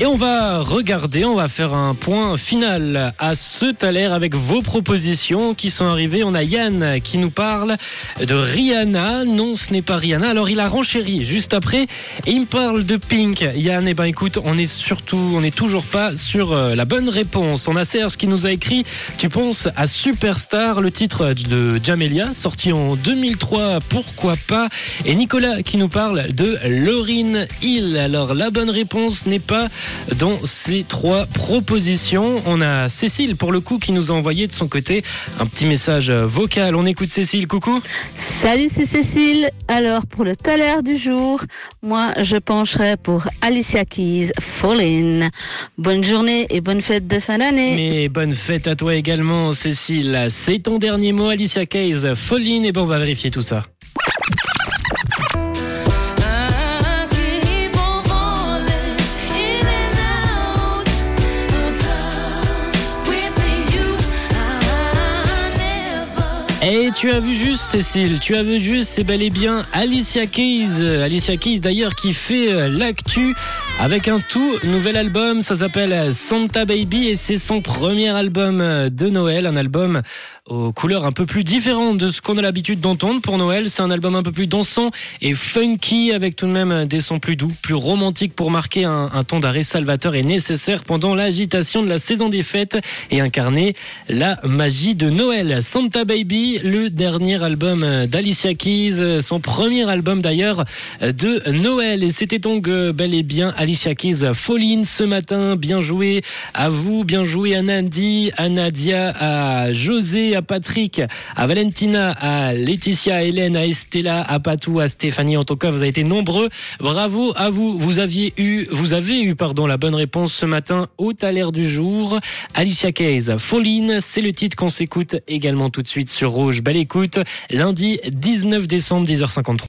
Et on va regarder, on va faire un point final à ce Thaler avec vos propositions qui sont arrivées. On a Yann qui nous parle de Rihanna. Non, ce n'est pas Rihanna. Alors il a renchéri juste après et il me parle de Pink. Yann, eh ben écoute, on est surtout, on n'est toujours pas sur euh, la bonne réponse. On a Serge qui nous a écrit Tu penses à Superstar, le titre de Jamelia, sorti en 2003. Pourquoi pas? Et Nicolas qui nous parle de Lauryn Hill. Alors la bonne réponse n'est pas dans ces trois propositions. On a Cécile, pour le coup, qui nous a envoyé de son côté un petit message vocal. On écoute Cécile, coucou. Salut, c'est Cécile. Alors, pour le taler du jour, moi, je pencherai pour Alicia Keys, Fallin. Bonne journée et bonne fête de fin d'année. Mais bonne fête à toi également, Cécile. C'est ton dernier mot, Alicia Keys, Fallin. Et bon, on va vérifier tout ça. Et tu as vu juste, Cécile, tu as vu juste, c'est bel et bien Alicia Keys. Alicia Keys d'ailleurs qui fait euh, l'actu avec un tout nouvel album. Ça s'appelle Santa Baby et c'est son premier album de Noël. Un album aux couleurs un peu plus différentes de ce qu'on a l'habitude d'entendre pour Noël. C'est un album un peu plus dansant et funky avec tout de même des sons plus doux, plus romantiques pour marquer un, un temps d'arrêt salvateur et nécessaire pendant l'agitation de la saison des fêtes et incarner la magie de Noël. Santa Baby, le dernier album d'Alicia Keys, son premier album d'ailleurs de Noël. Et c'était donc bel et bien Alicia Keys Falling ce matin. Bien joué à vous, bien joué à Nandi, à Nadia, à José, à Patrick, à Valentina, à Laetitia, à Hélène, à Estella, à Patou, à Stéphanie. En tout cas, vous avez été nombreux. Bravo à vous. Vous aviez eu, vous avez eu, pardon, la bonne réponse ce matin au taler du jour. Alicia Keys, Falling, c'est le titre qu'on s'écoute également tout de suite sur Belle écoute. Lundi 19 décembre, 10h53.